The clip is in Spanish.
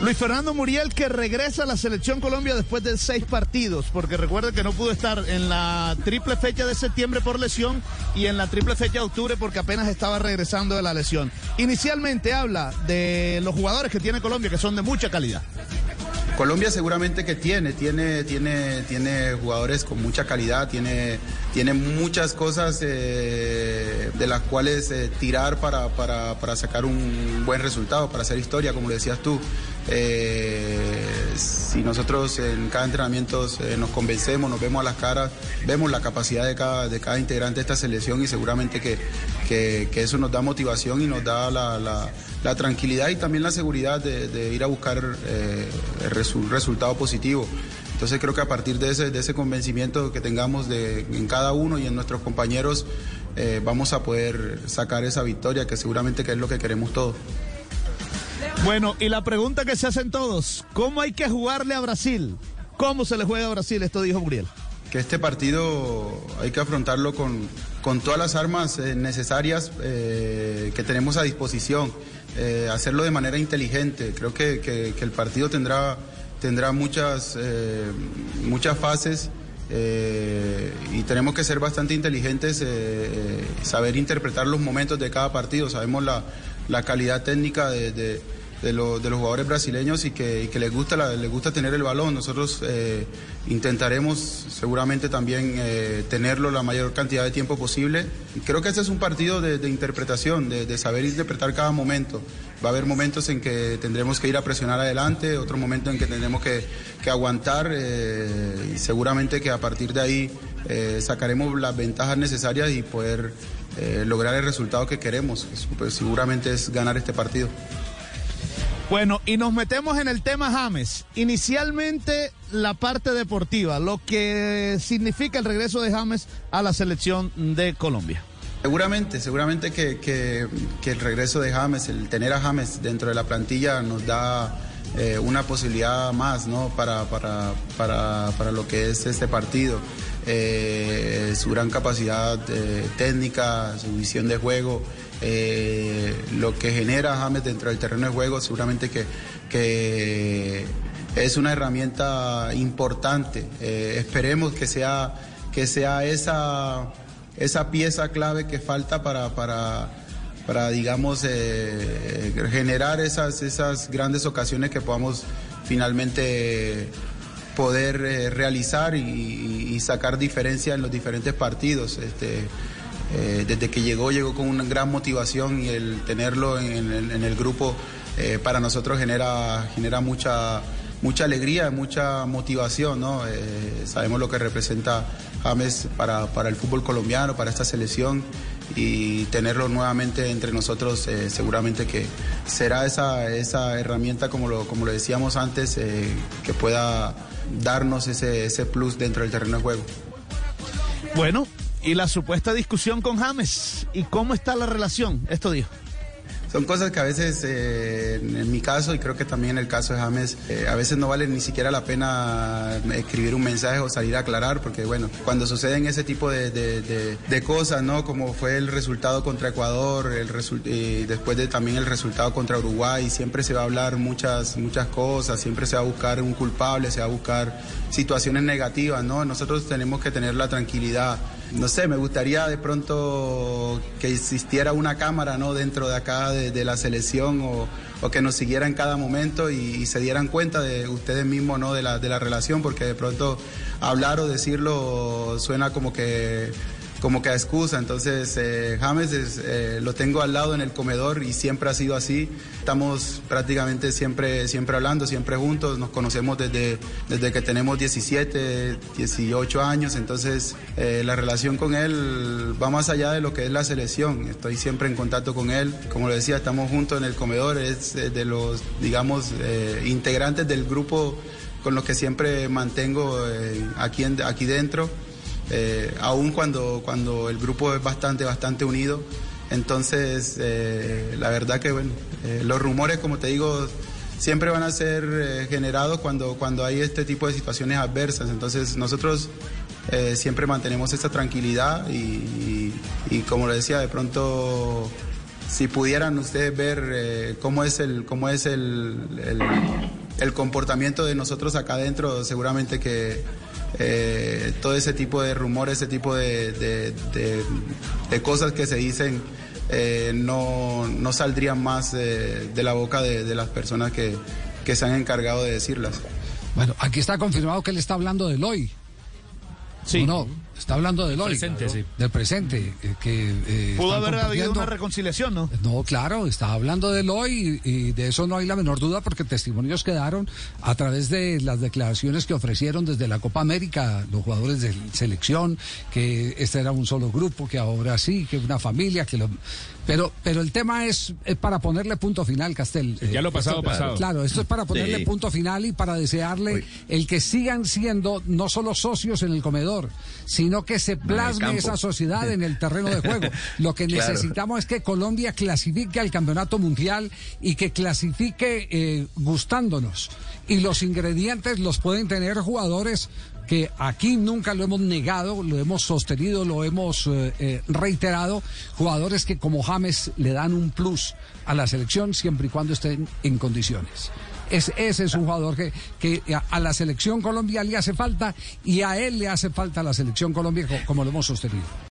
Luis Fernando Muriel que regresa a la selección Colombia después de seis partidos, porque recuerden que no pudo estar en la triple fecha de septiembre por lesión y en la triple fecha de octubre porque apenas estaba regresando de la lesión. Inicialmente habla de los jugadores que tiene Colombia, que son de mucha calidad. Colombia seguramente que tiene, tiene, tiene, tiene jugadores con mucha calidad, tiene, tiene muchas cosas eh, de las cuales eh, tirar para, para, para, sacar un buen resultado, para hacer historia, como le decías tú. Eh, si nosotros en cada entrenamiento eh, nos convencemos, nos vemos a las caras, vemos la capacidad de cada, de cada integrante de esta selección y seguramente que, que, eso nos da motivación y nos da la, la, tranquilidad y también la seguridad de, ir a buscar eh, resultado positivo. Entonces creo que a partir de ese, de ese convencimiento que tengamos de, en cada uno y en nuestros compañeros, eh, vamos a poder sacar esa victoria que seguramente que es lo que queremos todos. Bueno, y la pregunta que se hacen todos, ¿cómo hay que jugarle a Brasil? ¿Cómo se le juega a Brasil? Esto dijo Muriel. Que este partido hay que afrontarlo con, con todas las armas eh, necesarias eh, que tenemos a disposición, eh, hacerlo de manera inteligente. Creo que, que, el partido tendrá, tendrá muchas, muchas fases. Y tenemos que ser bastante inteligentes, saber interpretar los momentos de cada partido. Sabemos la, la calidad técnica de, de, lo, de, los jugadores brasileños y que, y que les, gusta la, les gusta tener el balón. Nosotros eh, intentaremos seguramente también eh, tenerlo la mayor cantidad de tiempo posible. Creo que este es un partido de, interpretación, de, saber interpretar cada momento. Va a haber momentos en que tendremos que ir a presionar adelante, otro momento en que tendremos que, que aguantar eh, y seguramente que a partir de ahí eh, sacaremos las ventajas necesarias y poder eh, lograr el resultado que queremos. Pues seguramente es ganar este partido. Bueno, y nos metemos en el tema James. Inicialmente la parte deportiva, lo que significa el regreso de James a la selección de Colombia. Seguramente, seguramente que, el regreso de James, el tener a James dentro de la plantilla nos da eh, una posibilidad más ¿no? para, para, para, para lo que es este partido. Eh, su gran capacidad eh, técnica, su visión de juego, eh, lo que genera James dentro del terreno de juego, seguramente que, que es una herramienta importante. Esperemos que sea, que sea esa, esa pieza clave que falta para, para, para digamos, generar esas, esas grandes ocasiones que podamos finalmente poder realizar y, sacar diferencia en los diferentes partidos. Este, eh, desde que llegó, llegó con una gran motivación y el tenerlo en el, en el grupo eh, para nosotros genera, genera mucha, mucha alegría, mucha motivación. ¿no? Eh, sabemos lo que representa James para, para, el fútbol colombiano, para esta selección y tenerlo nuevamente entre nosotros eh, seguramente que será esa, esa herramienta, como lo, como lo decíamos antes, eh, que pueda darnos ese, ese plus dentro del terreno de juego. Bueno, y la supuesta discusión con James y cómo está la relación, esto dijo. Son cosas que a veces, eh, en mi caso y creo que también en el caso de James, eh, a veces no vale ni siquiera la pena escribir un mensaje o salir a aclarar, porque bueno, cuando suceden ese tipo de, de, de, de cosas, ¿no? Como fue el resultado contra Ecuador, el resu y después de también el resultado contra Uruguay, siempre se va a hablar muchas, muchas cosas, siempre se va a buscar un culpable, se va a buscar situaciones negativas, ¿no? Nosotros tenemos que tener la tranquilidad no sé, me gustaría de pronto que existiera una cámara ¿no? dentro de acá de, la selección o, o, que nos siguiera en cada momento y, y, se dieran cuenta de ustedes mismos ¿no? de, la, de la relación, porque de pronto hablar o decirlo suena como que como que a excusa. Entonces, eh, James es, eh, lo tengo al lado en el comedor y siempre ha sido así. Estamos prácticamente siempre, siempre hablando, siempre juntos. Nos conocemos desde, desde que tenemos 17, 18 años. Entonces, eh, la relación con él va más allá de lo que es la selección. Estoy siempre en contacto con él. Como lo decía, estamos juntos en el comedor. Es de los, digamos, eh, integrantes del grupo con los que siempre mantengo eh, aquí, en, aquí dentro eh, aún cuando, cuando el grupo es bastante, bastante unido. Entonces, eh, la verdad que bueno, eh, los rumores, como te digo, siempre van a ser generados cuando, cuando hay este tipo de situaciones adversas. Entonces, nosotros siempre mantenemos esta tranquilidad y, como le decía, de pronto, si pudieran ustedes ver cómo es el, cómo es el, el el comportamiento de nosotros acá adentro, seguramente que eh, todo ese tipo de rumores, ese tipo de, de, cosas que se dicen eh, no, no, saldrían más de, la boca de, las personas que, que se han encargado de decirlas. Bueno, aquí está confirmado que él está hablando de Loy. Sí. no? Está hablando del hoy. Presente, sí. Del presente. Eh, que, eh, Pudo haber habido una reconciliación, ¿no? No, claro, está hablando del hoy y, de eso no hay la menor duda porque testimonios quedaron a través de las declaraciones que ofrecieron desde la Copa América los jugadores de selección, que este era un solo grupo, que ahora sí, que una familia, que lo... Pero, pero el tema es, para ponerle punto final, Castel. Ya lo pasado, pasado. Claro, esto es para ponerle punto final y para desearle el que sigan siendo no solo socios en el comedor, sino que se plasme esa sociedad en el terreno de juego. Lo que necesitamos es que Colombia clasifique al campeonato mundial y que clasifique eh, gustándonos. Y los ingredientes los pueden tener jugadores que aquí nunca lo hemos negado, lo hemos sostenido, lo hemos eh, eh, reiterado, jugadores que como James le dan un plus a la selección siempre y cuando estén en condiciones. Es, ese es un jugador que, a la selección Colombia le hace falta y a él le hace falta a la selección Colombia como lo hemos sostenido.